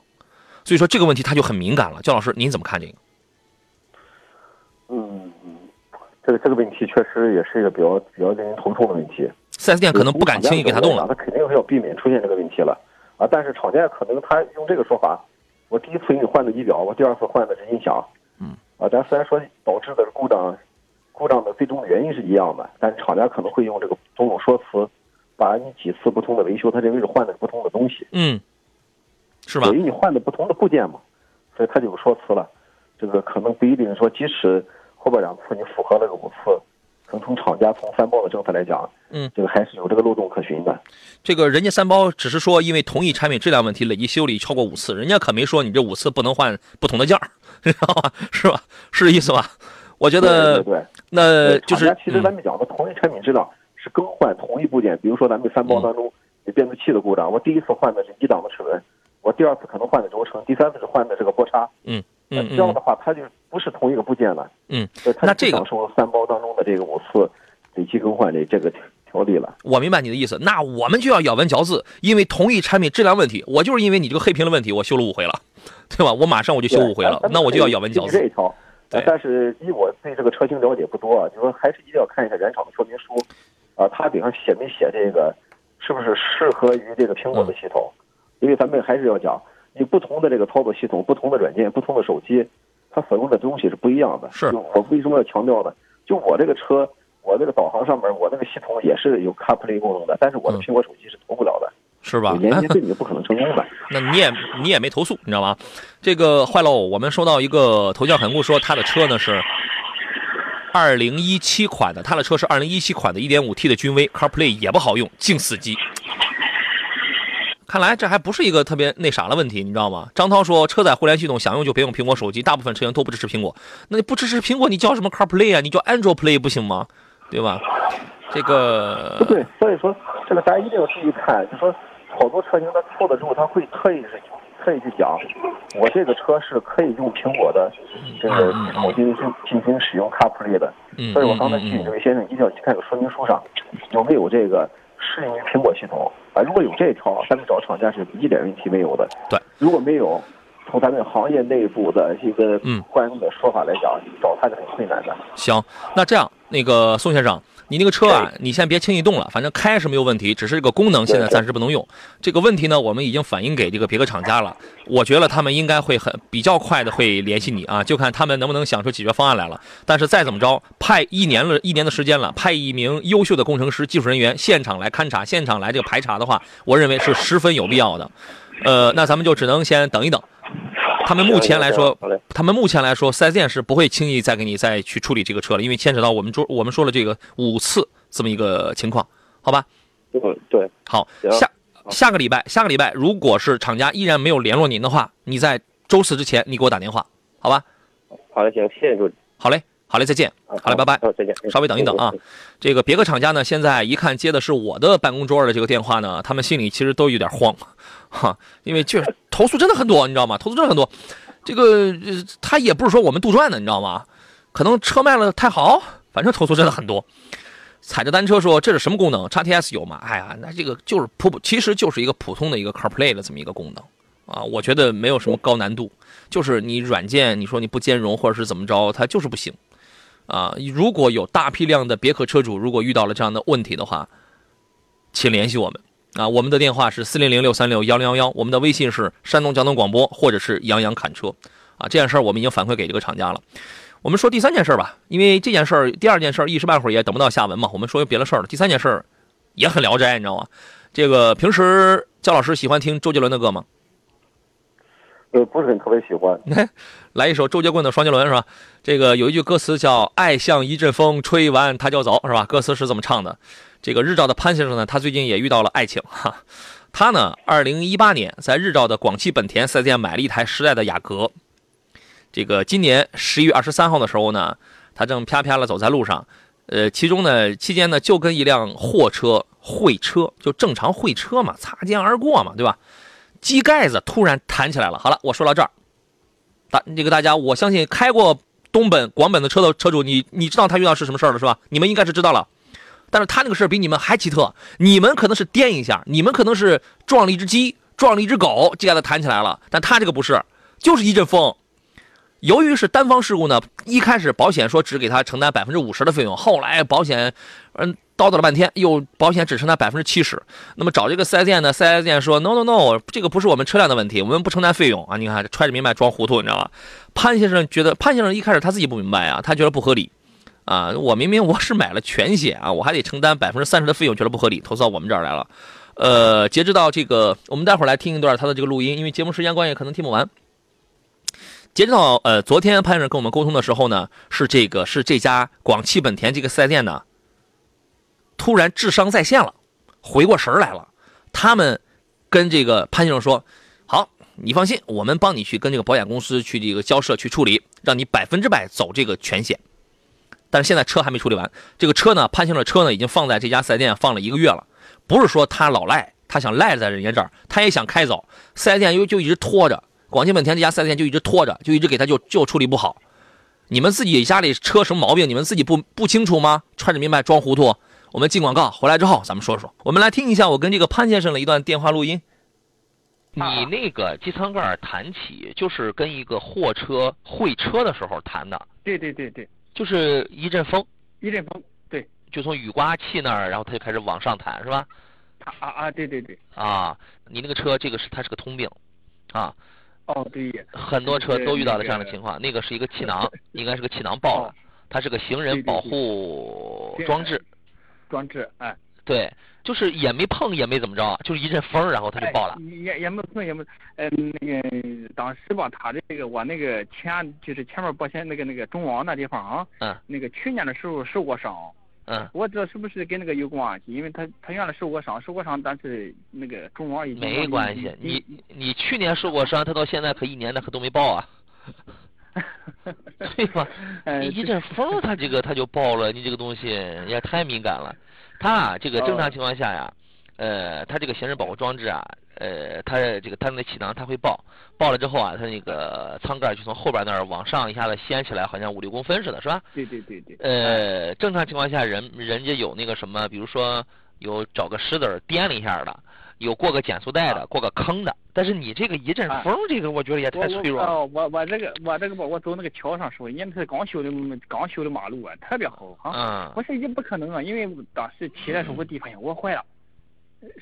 Speaker 1: 所以说这个问题他就很敏感了。焦老师，您怎么看这个？
Speaker 2: 这个这个问题确实也是一个比较比较令人头痛的问题。
Speaker 1: 四 S 店可能不敢轻易给他动了。
Speaker 2: 他肯定是要避免出现这个问题了啊。但是厂家可能他用这个说法，我第一次给你换的仪表，我第二次换的是音响，
Speaker 1: 嗯，
Speaker 2: 啊，咱虽然说导致的故障，故障的最终的原因是一样的，但是厂家可能会用这个种种说辞，把你几次不同的维修，他认为是换的是不同的东西，
Speaker 1: 嗯，是吧
Speaker 2: 由？于你换的不同的部件嘛，所以他就有说辞了。这个可能不一定说，即使后边两次你符合了个五次，可能从厂家从三包的政策来讲，
Speaker 1: 嗯，
Speaker 2: 这个还是有这个漏洞可循的。
Speaker 1: 这个人家三包只是说因为同一产品质量问题累计修理超过五次，人家可没说你这五次不能换不同的件儿，知道吧？是吧？是这意思吧？我觉得
Speaker 2: 对对对。
Speaker 1: 那
Speaker 2: 呃
Speaker 1: 就是
Speaker 2: 其实
Speaker 1: 嗯
Speaker 2: 咱们讲的同一产品质量是更换同一部件，比如说咱们三包当中有变速器的故障，我第一次换的是一档的齿轮，我第二次可能换的轴承，第三次是换的这个波叉。
Speaker 1: 嗯
Speaker 2: 那这样的话，它就不是同一个部件了。
Speaker 1: 嗯，那这个
Speaker 2: 就不享受三包当中的这个五次累计更换的这个条例了。
Speaker 1: 我明白你的意思。那我们就要咬文嚼字，因为同一产品质量问题，我就是因为你这个黑屏的问题，我修了五回了，对吧？我马上我就修五回了，那我就要咬文嚼字。
Speaker 2: 这一条。但是依我对这个车型了解不多啊，就说还是一定要看一下原厂的说明书，啊，它顶上写没写这个，是不是适合于这个苹果的系统？因为咱们还是要讲，你不同的这个操作系统、不同的软件、不同的手机，它所用的东西是不一样的。
Speaker 1: 是
Speaker 2: 就我为什么要强调呢？就我这个车，我这个导航上面，我那个系统也是有 CarPlay 功能的，但是我的
Speaker 1: 嗯
Speaker 2: 苹果手机是投不了的，
Speaker 1: 是吧？
Speaker 2: 连接对你不可能成功的。
Speaker 1: 那你也你也没投诉，你知道吗？这个坏喽，我们收到一个头像很顾说他的车呢是二零一七款的，他的车是二零一七款的一点五 T 的君威，CarPlay 也不好用，净死机。看来这还不是一个特别那啥的问题，你知道吗？张涛说，车载互联系统想用就别用苹果手机，大部分车型都不支持苹果。那你不支持苹果，你叫什么 CarPlay 啊？你叫 Android Play 不行吗？对吧？这个
Speaker 2: 不对，所以说这个大家一定要注意看，就说好多车型它错了之后，他会特意是特意去讲，我这个车是可以用苹果的这个手机去进行使用 CarPlay 的。
Speaker 1: 嗯
Speaker 2: 所以我刚才提醒这位先生一定要去看这个说明书上有没有这个适应于苹果系统啊。如果有这条，咱们找厂家是一点问题没有的。
Speaker 1: 对，
Speaker 2: 如果没有，从咱们行业内部的一个
Speaker 1: 嗯
Speaker 2: 官方的说法来讲，找他是很困难的。
Speaker 1: 行，那这样，那个宋先生，你那个车啊，你先别轻易动了，反正开是没有问题，只是这个功能现在暂时不能用。这个问题呢，我们已经反映给这个别克厂家了，我觉得他们应该会很比较快的会联系你啊，就看他们能不能想出解决方案来了。但是再怎么着，派一年了一年的时间了，派一名优秀的工程师、技术人员现场来勘察、现场来这个排查的话，我认为是十分有必要的。呃，那咱们就只能先等一等。他们目前来说，他们目前来说，4 S 店是不会轻易再给你再去处理这个车了，因为牵扯到我们说我们说了这个五次这么一个情况，好吧？
Speaker 4: 嗯，对，
Speaker 1: 好，下下个礼拜，下个礼拜如果是厂家依然没有联络您的话，你在周四之前你给我打电话，好吧？
Speaker 4: 好嘞，行，谢谢助理。
Speaker 1: 好嘞，好嘞，再见。好嘞拜拜，
Speaker 4: 再见。
Speaker 1: 稍微等一等啊。这个别克厂家呢，现在一看接的是我的办公桌的这个电话呢，他们心里其实都有点慌，哈，因为确实投诉真的很多，你知道吗？投诉真的很多。这个呃他也不是说我们杜撰的，你知道吗？可能车卖了太好，反正投诉真的很多。踩着单车说这是什么功能？x T S 有吗？哎呀，那这个就是普普，其实就是一个普通的一个 CarPlay 的这么一个功能啊，我觉得没有什么高难度，就是你软件你说你不兼容或者是怎么着，它就是不行。啊，如果有大批量的别克车主如果遇到了这样的问题的话，请联系我们啊，我们的电话是四零零六三六幺零幺幺，我们的微信是山东交通广播或者是杨洋侃车啊，这件事儿我们已经反馈给这个厂家了。我们说第三件事儿吧，因为这件事儿第二件事儿一时半会儿也等不到下文嘛，我们说别的事儿了。第三件事儿也很聊斋，你知道吗？这个平时焦老师喜欢听周杰伦的歌吗？
Speaker 2: 呃，不是很特别喜欢。
Speaker 1: 来一首周杰棍的《双杰伦》是吧？这个有一句歌词叫“爱像一阵风，吹完它就走”，是吧？歌词是这么唱的。这个日照的潘先生呢，他最近也遇到了爱情哈。他呢，二零一八年在日照的广汽本田 4S 店买了一台时代的雅阁。这个今年十一月二十三号的时候呢，他正啪啪的走在路上，呃，其中呢期间呢就跟一辆货车会车，就正常会车嘛，擦肩而过嘛，对吧？机盖子突然弹起来了。好了，我说到这儿。大这个大家，我相信开过东本、广本的车的车主，你你知道他遇到是什么事儿了是吧？你们应该是知道了，但是他那个事儿比你们还奇特，你们可能是颠一下，你们可能是撞了一只鸡，撞了一只狗，这下子弹起来了，但他这个不是，就是一阵风。由于是单方事故呢，一开始保险说只给他承担百分之五十的费用，后来保险，嗯，叨叨了半天，又保险只承担百分之七十。那么找这个四 S 店呢，四 S 店说 no no no，这个不是我们车辆的问题，我们不承担费用啊。你看揣着明白装糊涂，你知道吧？潘先生觉得，潘先生一开始他自己不明白啊，他觉得不合理啊。我明明我是买了全险啊，我还得承担百分之三十的费用，觉得不合理，投诉到我们这儿来了。呃，截止到这个，我们待会儿来听一段他的这个录音，因为节目时间关系可能听不完。截止到呃昨天潘先生跟我们沟通的时候呢，是这个是这家广汽本田这个四 S 店呢，突然智商在线了，回过神儿来了。他们跟这个潘先生说：“好，你放心，我们帮你去跟这个保险公司去这个交涉去处理，让你百分之百走这个全险。”但是现在车还没处理完，这个车呢，潘先生的车呢已经放在这家四 S 店放了一个月了，不是说他老赖，他想赖在人家这儿，他也想开走，四 S 店又就一直拖着。广汽本田这家四 S 店就一直拖着，就一直给他就就处理不好。你们自己家里车什么毛病，你们自己不不清楚吗？揣着明白装糊涂。我们进广告回来之后，咱们说说。我们来听一下我跟这个潘先生的一段电话录音。你那个机舱盖弹起，就是跟一个货车会车的时候弹的，
Speaker 6: 对对对对，
Speaker 1: 就是一阵风，
Speaker 6: 一阵风，对，
Speaker 1: 就从雨刮器那儿，然后它就开始往上弹，是吧？
Speaker 6: 啊啊啊，对对对，
Speaker 1: 啊，你那个车这个是它是个通病，啊，
Speaker 6: 哦对，
Speaker 1: 很多车都遇到了这样的情况。那个是一个气囊，应该是个气囊爆了
Speaker 6: 哦，
Speaker 1: 它是个行人保护装置。
Speaker 6: 装置，哎，
Speaker 1: 对，就是也没碰，也没怎么着，就是一阵风，然后它就爆了。
Speaker 6: 哎也也没碰也没，呃，那个当时吧，他这个我那个前就是前面保险那个那个中网那地方啊，
Speaker 1: 嗯
Speaker 6: 那个去年的时候受过伤，
Speaker 1: 嗯，
Speaker 6: 我知道是不是跟那个有关系？因为他他原来受过伤，受过伤，但是那个中网已经
Speaker 1: 没关系。你你去年受过伤，他到现在可一年的可都没报啊，对吧？你一阵风，他这个他就爆了，你这个东西也太敏感了。他这个正常情况下呀，呃，它这个行驶保护装置啊。呃，它这个它那气囊它会爆，爆了之后啊，它那个舱盖就从后边那儿往上一下子掀起来，好像五六公分似的，是吧？
Speaker 6: 对对对对。
Speaker 1: 呃，正常情况下，人人家有那个什么，比如说有找个石子颠了一下的，有过个减速带的，过个坑的。但是你这个一阵风，这个我觉得也太脆弱了。
Speaker 6: 我我这个我这个吧，我走那个桥上时候，人家是刚修的刚修的马路啊，特别好啊。
Speaker 1: 嗯。
Speaker 6: 我说也不可能啊，因为当时骑的时候我地方我坏了。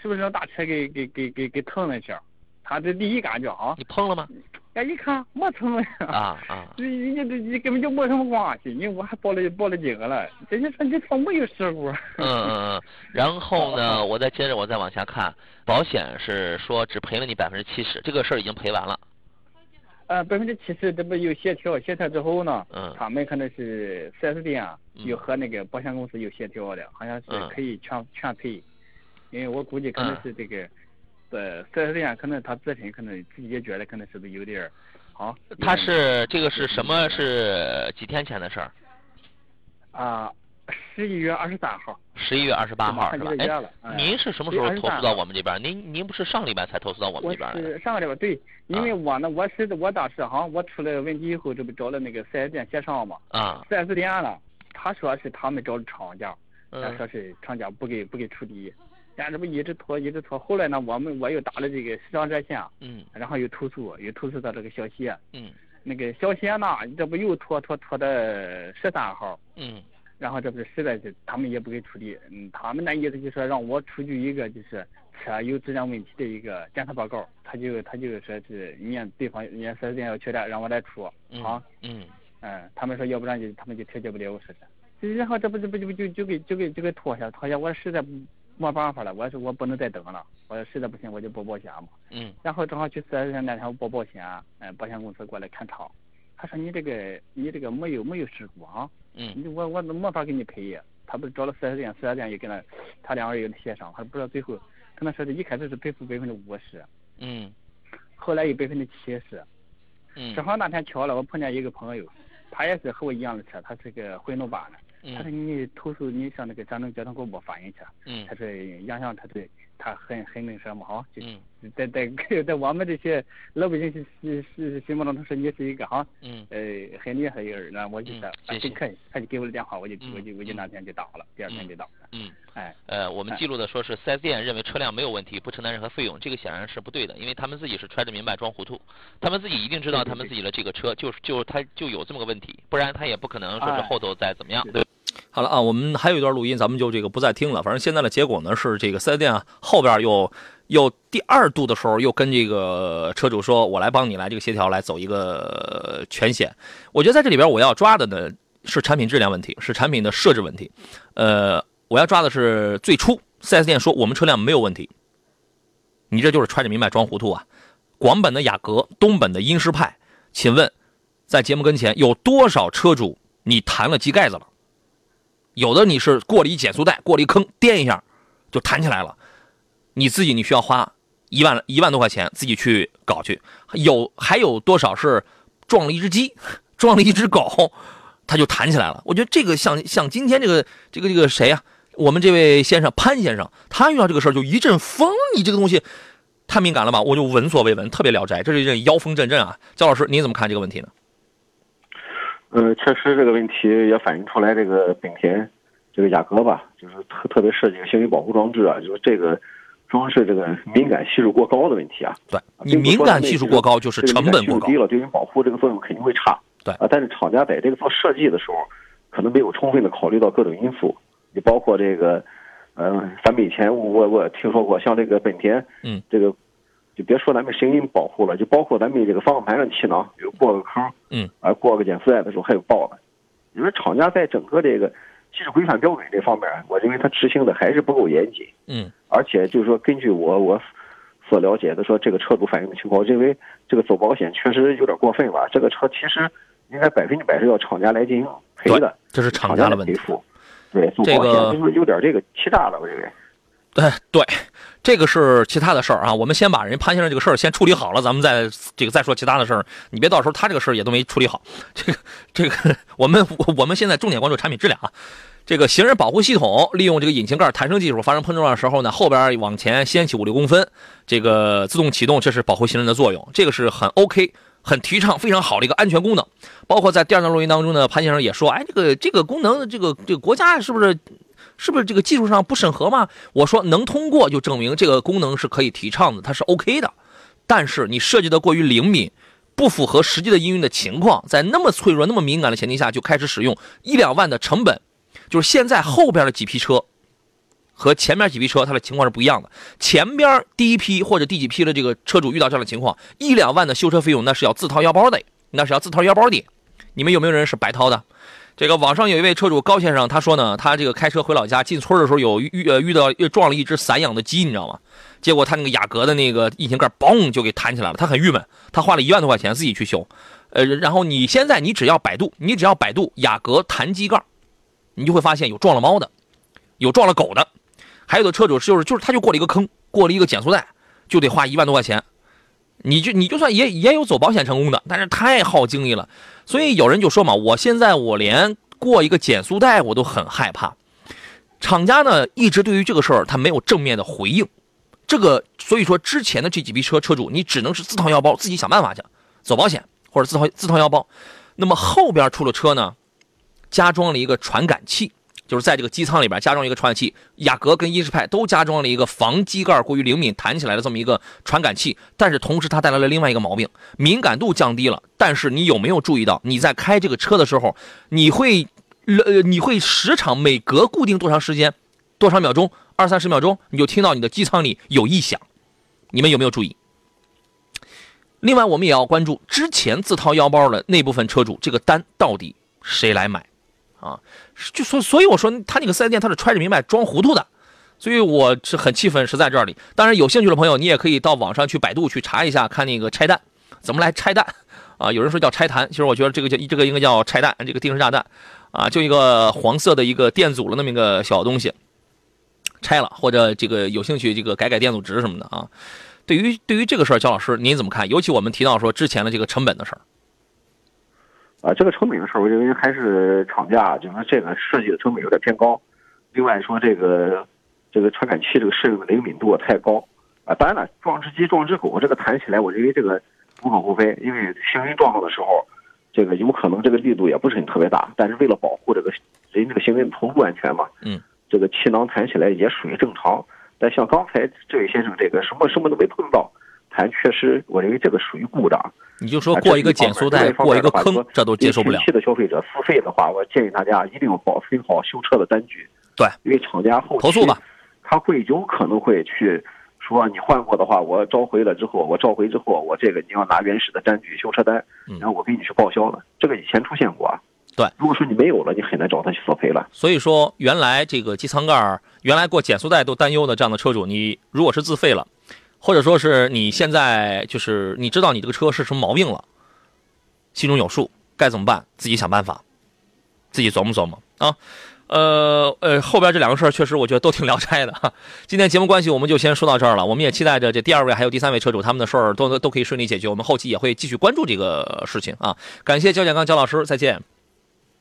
Speaker 6: 是不是让大车给给给给给蹭了一下？他这第一感觉啊，
Speaker 1: 你碰了吗？
Speaker 6: 哎，一看没蹭呀。
Speaker 1: 啊啊！
Speaker 6: 人家这你根本就没什么关系，你我还报了报了警了。人家说你说没有事故。
Speaker 1: 嗯嗯嗯。然后呢，我再接着我再往下看，保险是说只赔了你百分之七十，这个事儿已经赔完了。
Speaker 6: 呃，百分之七十这不有协调，协调之后
Speaker 1: 呢，
Speaker 6: 嗯，他们可能是四 S 店又和那个保险公司有协调的，好像是可以全全赔。因为我估计可能是这个，呃，四 S 店可能他自身可能自己也觉得可能是不是有点儿，好。
Speaker 1: 他是这个是什么？是几天前的事儿？
Speaker 6: 啊，十一月二十三号。
Speaker 1: 十一月二十八号是吧？
Speaker 6: 哎，
Speaker 1: 您是什么时候投诉到我们这边？您您不是上礼拜才投诉到我们这边
Speaker 6: 我是上个礼拜对，因为我呢，我是我当时哈，我出了问题以后，这不找了那个四 S 店协商嘛。
Speaker 1: 啊。
Speaker 6: 四 S 店了，他说是他们找的厂家，他说是厂家不给不给出理。但这不一直拖一直拖，后来呢，我们我又打了这个市场热线，
Speaker 1: 嗯，
Speaker 6: 然后又投诉，又投诉到这个小协，
Speaker 1: 嗯，
Speaker 6: 那个小协呢，这不又拖拖拖到十三号，
Speaker 1: 嗯，
Speaker 6: 然后这不是实在是他们也不给处理，嗯，他们那意思就说让我出具一个就是车有质量问题的一个检测报告，他就他就说是人家对方人家四 S 店要缺的，让我来出，啊，
Speaker 1: 嗯，
Speaker 6: 嗯，他们说要不然就他们就调解不了，我说是，然后这不这不就就就给就给就给拖下拖下，我实在不。没办法了，我说我不能再等了，我说实在不行我就报保险嘛。
Speaker 1: 嗯。
Speaker 6: 然后正好去四 S 店那天我报保险，嗯，保险公司过来看厂，他说你这个你这个没有没有事故啊。
Speaker 1: 嗯。
Speaker 6: 我我没法给你赔，他不是找了四 S 店，四 S 店也跟他，他两个人有协商，他不知道最后可能说是一开始是赔付百分之五十。
Speaker 1: 嗯。
Speaker 6: 后来有百分之七十。
Speaker 1: 嗯。
Speaker 6: 正好那天巧了，我碰见一个朋友，他也是和我一样的车，他是个回龙版的。他说你投诉你向那个山东交通广播反映去。
Speaker 1: 嗯。
Speaker 6: 他说杨洋他对他很很那什么哈。
Speaker 1: 就。
Speaker 6: 在在 在我们这些老百姓心心心心目中，他说你是一个哈。
Speaker 1: 嗯。
Speaker 6: 呃，很厉害一个人，那我就说
Speaker 1: 很
Speaker 6: 可以，他就给我的电话，我就我就我就那天就打了，第二天就打。
Speaker 1: 嗯。
Speaker 6: 哎。
Speaker 1: 呃，我们记录的说是四 S 店认为车辆没有问题，不承担任何费用，这个显然是不对的，因为他们自己是揣着明白装糊涂，他们自己一定知道他们自己的这个车就是就他就有这么个问题，不然他也不可能说是后头再怎么样，对。好了啊，我们还有一段录音，咱们就这个不再听了。反正现在的结果呢是，这个四 S 店啊后边又又第二度的时候又跟这个车主说：“我来帮你来这个协调，来走一个全险。”我觉得在这里边我要抓的呢是产品质量问题，是产品的设置问题。呃，我要抓的是最初四 S 店说我们车辆没有问题，你这就是揣着明白装糊涂啊！广本的雅阁，东本的英诗派，请问在节目跟前有多少车主你弹了机盖子了？有的你是过了一减速带，过了一坑，颠一下就弹起来了。你自己你需要花一万一万多块钱自己去搞去。有还有多少是撞了一只鸡，撞了一只狗，它就弹起来了。我觉得这个像像今天这个这个这个谁呀？我们这位先生潘先生，他遇到这个事儿就一阵风。你这个东西太敏感了吧？我就闻所未闻，特别聊斋，这是一阵妖风阵阵啊。焦老师，你怎么看这个问题呢？
Speaker 2: 呃，确实这个问题也反映出来，这个本田这个雅阁吧，就是特特别设计行为保护装置啊，就是这个装饰这个敏感系数过高的问题啊。
Speaker 1: 对，你敏感系数过高就是成本过高，
Speaker 2: 低了，对于保护这个作用肯定会差。
Speaker 1: 对
Speaker 2: 啊，但是厂家在这个做设计的时候，可能没有充分的考虑到各种因素，你包括这个，呃，咱们以前我我听说过，像这个本田，
Speaker 1: 嗯，
Speaker 2: 这个。就别说咱们声音保护了，就包括咱们这个方向盘上气囊比如过个坑，
Speaker 1: 嗯，
Speaker 2: 啊过个减速带的时候还有爆的。你说厂家在整个这个技术规范标准这方面，我认为它执行的还是不够严谨。
Speaker 1: 嗯，
Speaker 2: 而且就是说，根据我我所了解的说，这个车主反映的情况，我认为这个走保险确实有点过分吧。这个车其实应该百分之百是要厂家来进行赔的，
Speaker 1: 这是
Speaker 2: 厂
Speaker 1: 家的问
Speaker 2: 赔付。对，
Speaker 1: 这个
Speaker 2: 就是有点这个欺诈了，我认为。
Speaker 1: 对对，这个是其他的事儿啊。我们先把人潘先生这个事儿先处理好了，咱们再这个再说其他的事儿。你别到时候他这个事儿也都没处理好。这个这个，我们我们现在重点关注产品质量啊。这个行人保护系统利用这个引擎盖弹升技术，发生碰撞的时候呢，后边往前掀起五六公分，这个自动启动，这是保护行人的作用，这个是很 OK，很提倡，非常好的一个安全功能。包括在第二段录音当中呢，潘先生也说，哎，这个这个功能，这个这个国家是不是是不是这个技术上不审核吗？我说能通过就证明这个功能是可以提倡的，它是 OK 的。但是你设计的过于灵敏，不符合实际的应用的情况，在那么脆弱、那么敏感的前提下就开始使用一两万的成本。就是现在后边的几批车和前面几批车，它的情况是不一样的。前边第一批或者第几批的这个车主遇到这样的情况，一两万的修车费用那是要自掏腰包的，那是要自掏腰包的。你们有没有人是白掏的？这个网上有一位车主高先生，他说呢，他这个开车回老家进村的时候有遇呃遇到又撞了一只散养的鸡，你知道吗？结果他那个雅阁的那个引擎盖嘣就给弹起来了，他很郁闷，他花了一万多块钱自己去修。呃，然后你现在你只要百度，你只要百度雅阁弹机盖。你就会发现有撞了猫的，有撞了狗的，还有的车主就是就是他就过了一个坑，过了一个减速带，就得花一万多块钱。你就你就算也也有走保险成功的，但是太耗精力了。所以有人就说嘛，我现在我连过一个减速带我都很害怕。厂家呢一直对于这个事儿他没有正面的回应，这个所以说之前的这几批车车主你只能是自掏腰包自己想办法去走保险或者自掏自掏腰包。那么后边出了车呢？加装了一个传感器，就是在这个机舱里边加装一个传感器。雅阁跟英仕派都加装了一个防机盖过于灵敏弹起来的这么一个传感器，但是同时它带来了另外一个毛病，敏感度降低了。但是你有没有注意到，你在开这个车的时候，你会呃你会时常每隔固定多长时间，多少秒钟，二三十秒钟，你就听到你的机舱里有异响。你们有没有注意？另外，我们也要关注之前自掏腰包的那部分车主，这个单到底谁来买？啊，就所所以我说他那个四 S 店他是揣着明白装糊涂的，所以我是很气愤，是在这里。当然有兴趣的朋友，你也可以到网上去百度去查一下，看那个拆弹怎么来拆弹啊。有人说叫拆弹，其实我觉得这个叫这个应该叫拆弹，这个定时炸弹啊，就一个黄色的一个电阻的那么一个小东西，拆了或者这个有兴趣这个改改电阻值什么的啊。对于对于这个事儿，焦老师您怎么看？尤其我们提到说之前的这个成本的事儿。
Speaker 2: 啊，这个成本的事儿，我认为还是厂家，就是说这个设计的成本有点偏高。另外说，这个这个传感器这个适应的灵敏度太高。啊，当然了，撞只鸡撞只狗，这个谈起来，我认为这个无可厚非。因为行人撞到的时候，这个有可能这个力度也不是很特别大，但是为了保护这个人这个行人头部安全嘛，
Speaker 1: 嗯，
Speaker 2: 这个气囊弹起来也属于正常。但像刚才这位先生这个什么什么都没碰到，弹确实，我认为这个属于故障。
Speaker 1: 你就说过一个减速带，过一个坑，这都接受不了。
Speaker 2: 的消费者付费的话，我建议大家一定要保存好修车的单据。
Speaker 1: 对，
Speaker 2: 因为厂家后
Speaker 1: 投诉吧，
Speaker 2: 他会有可能会去说你换过的话，我召回了之后，我召回之后，我这个你要拿原始的单据修车单，然后我给你去报销了。这个以前出现过。
Speaker 1: 对，
Speaker 2: 如果说你没有了，你很难找他去索赔了。
Speaker 1: 所以说，原来这个机舱盖原来过减速带都担忧的这样的车主，你如果是自费了，或者说是你现在就是你知道你这个车是什么毛病了。心中有数，该怎么办？自己想办法，自己琢磨琢磨啊。呃呃，后边这两个事儿确实我觉得都挺聊斋的哈。今天节目关系，我们就先说到这儿了。我们也期待着这第二位还有第三位车主他们的事儿都都可以顺利解决。我们后期也会继续关注这个事情啊。感谢焦建刚焦老师，再见。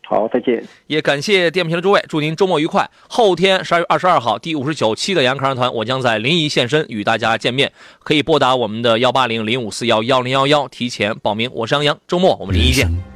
Speaker 2: 好，再见。
Speaker 1: 也感谢电瓶的诸位，祝您周末愉快。后天十二月二十二号，第五十九期的杨康团，我将在临沂现身与大家见面，可以拨打我们的幺八零零五四幺幺零幺幺提前报名。我是杨洋，周末我们临沂见。